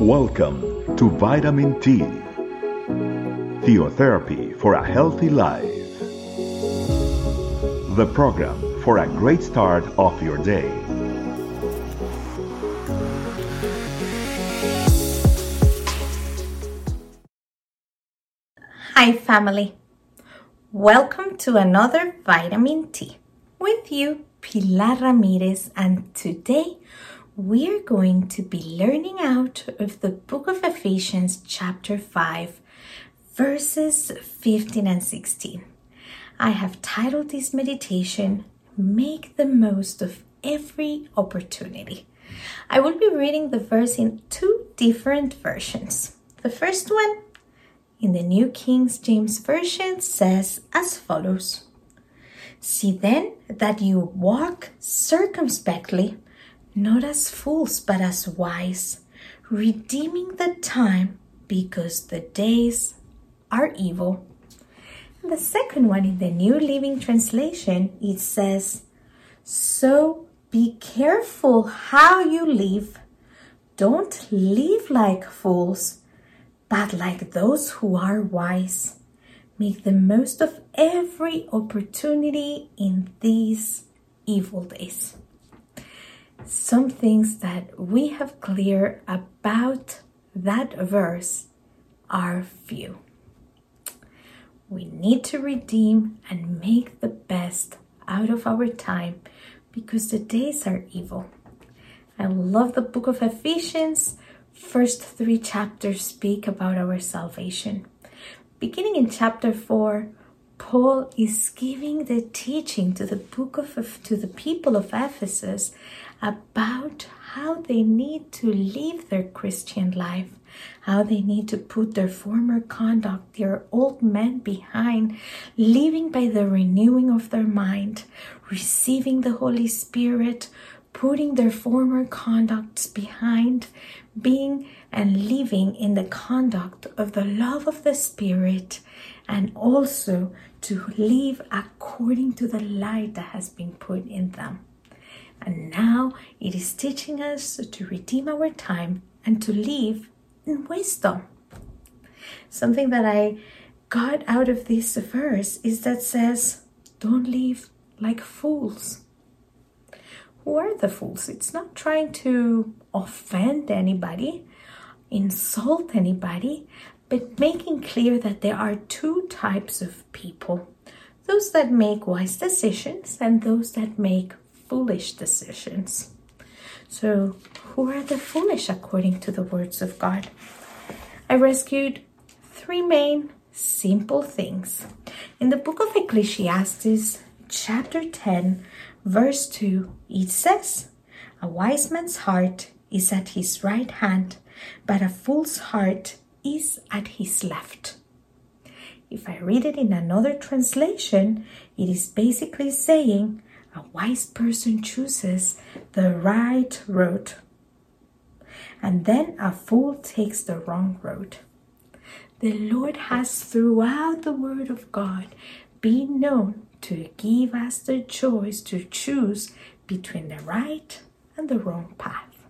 Welcome to Vitamin T, Theotherapy for a Healthy Life. The program for a great start of your day. Hi, family. Welcome to another Vitamin T with you, Pilar Ramirez, and today we're going to be learning out of the book of Ephesians, chapter 5, verses 15 and 16. I have titled this meditation, Make the Most of Every Opportunity. I will be reading the verse in two different versions. The first one in the New King James Version says as follows See then that you walk circumspectly, not as fools, but as wise, redeeming the time because the days are evil. And the second one in the New Living Translation, it says, So be careful how you live. Don't live like fools but like those who are wise, make the most of every opportunity in these evil days. Some things that we have clear about that verse are few. We need to redeem and make the best out of our time because the days are evil. I love the book of Ephesians first three chapters speak about our salvation. Beginning in chapter 4, Paul is giving the teaching to the book of to the people of Ephesus about how they need to live their Christian life, how they need to put their former conduct, their old man behind, living by the renewing of their mind, receiving the Holy Spirit, putting their former conducts behind, being and living in the conduct of the love of the Spirit, and also to live according to the light that has been put in them. And now it is teaching us to redeem our time and to live in wisdom. Something that I got out of this verse is that says, Don't live like fools are the fools? It's not trying to offend anybody, insult anybody, but making clear that there are two types of people those that make wise decisions and those that make foolish decisions. So, who are the foolish according to the words of God? I rescued three main simple things. In the book of Ecclesiastes, chapter 10, verse 2, it says, A wise man's heart is at his right hand, but a fool's heart is at his left. If I read it in another translation, it is basically saying a wise person chooses the right road, and then a fool takes the wrong road. The Lord has throughout the Word of God been known to give us the choice to choose between the right and the wrong path.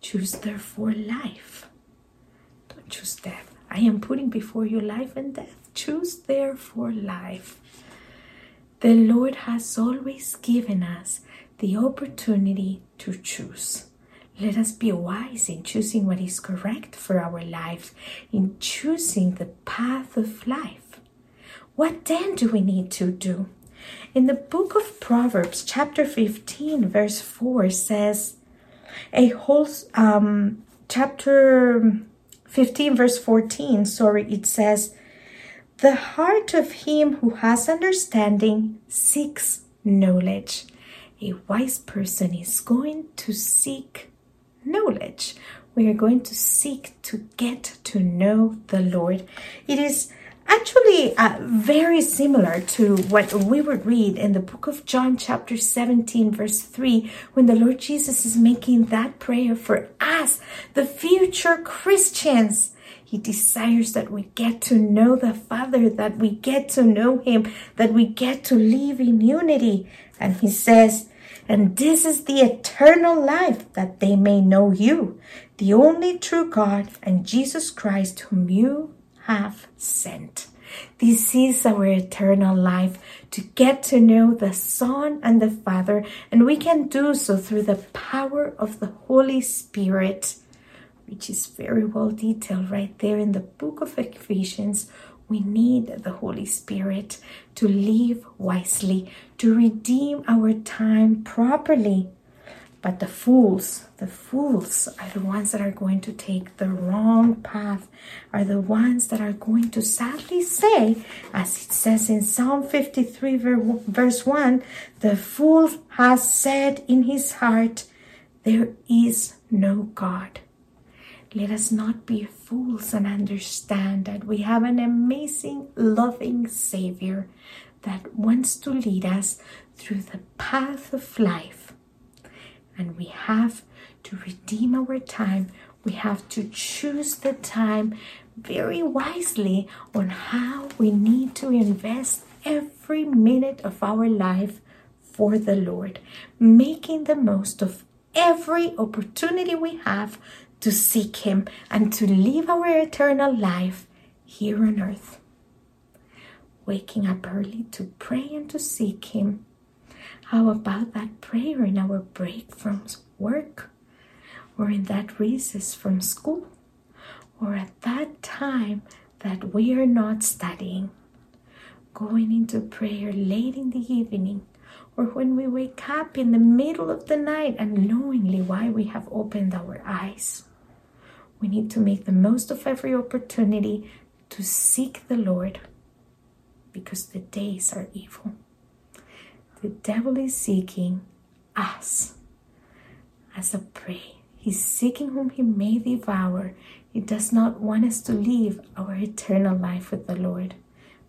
Choose therefore life. Don't choose death. I am putting before you life and death. Choose therefore life. The Lord has always given us the opportunity to choose. Let us be wise in choosing what is correct for our life, in choosing the path of life. What then do we need to do? In the book of Proverbs, chapter 15, verse 4 says, a whole um, chapter 15, verse 14, sorry, it says, The heart of him who has understanding seeks knowledge. A wise person is going to seek knowledge. We are going to seek to get to know the Lord. It is actually uh, very similar to what we would read in the book of John, chapter 17, verse 3, when the Lord Jesus is making that prayer for us, the future Christians. He desires that we get to know the Father, that we get to know Him, that we get to live in unity. And He says, And this is the eternal life that they may know you, the only true God, and Jesus Christ, whom you have sent. This is our eternal life to get to know the Son and the Father, and we can do so through the power of the Holy Spirit, which is very well detailed right there in the book of Ephesians. We need the Holy Spirit to live wisely, to redeem our time properly but the fools, the fools are the ones that are going to take the wrong path, are the ones that are going to sadly say, as it says in Psalm 53, verse 1, the fool has said in his heart, There is no God. Let us not be fools and understand that we have an amazing, loving Savior that wants to lead us through the path of life and we have to redeem our time. We have to choose the time very wisely on how we need to invest every minute of our life for the Lord, making the most of every opportunity we have to seek Him and to live our eternal life here on earth. Waking up early to pray and to seek Him how about that prayer in our break from work or in that recess from school or at that time that we are not studying? Going into prayer late in the evening or when we wake up in the middle of the night and knowingly why we have opened our eyes. We need to make the most of every opportunity to seek the Lord because the days are evil. The devil is seeking us as a prey. He's seeking whom he may devour. He does not want us to live our eternal life with the Lord.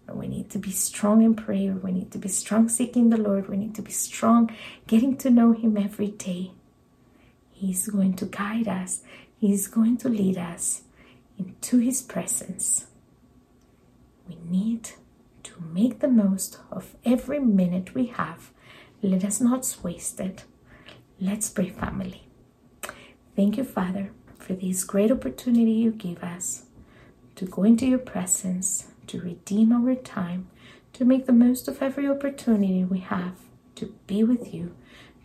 But we need to be strong in prayer. We need to be strong seeking the Lord. We need to be strong getting to know Him every day. He's going to guide us, He's going to lead us into His presence. We need to make the most of every minute we have. Let us not waste it. Let's pray, family. Thank you, Father, for this great opportunity you give us to go into your presence, to redeem our time, to make the most of every opportunity we have to be with you,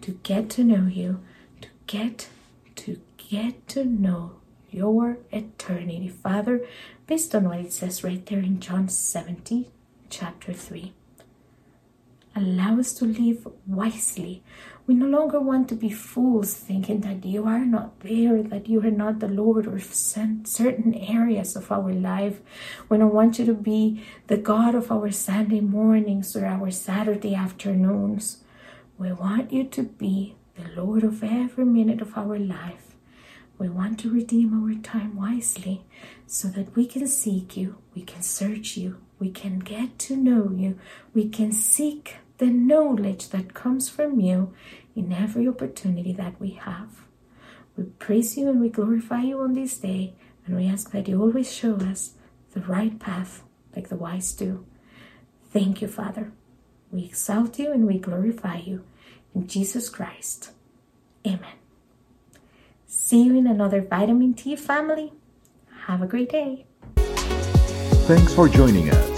to get to know you, to get to get to know your eternity, Father, based on what it says right there in John 70, chapter 3. Allow us to live wisely. We no longer want to be fools thinking that you are not there, that you are not the Lord or certain areas of our life. We don't want you to be the God of our Sunday mornings or our Saturday afternoons. We want you to be the Lord of every minute of our life. We want to redeem our time wisely so that we can seek you, we can search you, we can get to know you, we can seek the knowledge that comes from you in every opportunity that we have. We praise you and we glorify you on this day, and we ask that you always show us the right path like the wise do. Thank you, Father. We exalt you and we glorify you. In Jesus Christ. Amen. See you in another Vitamin T family. Have a great day. Thanks for joining us.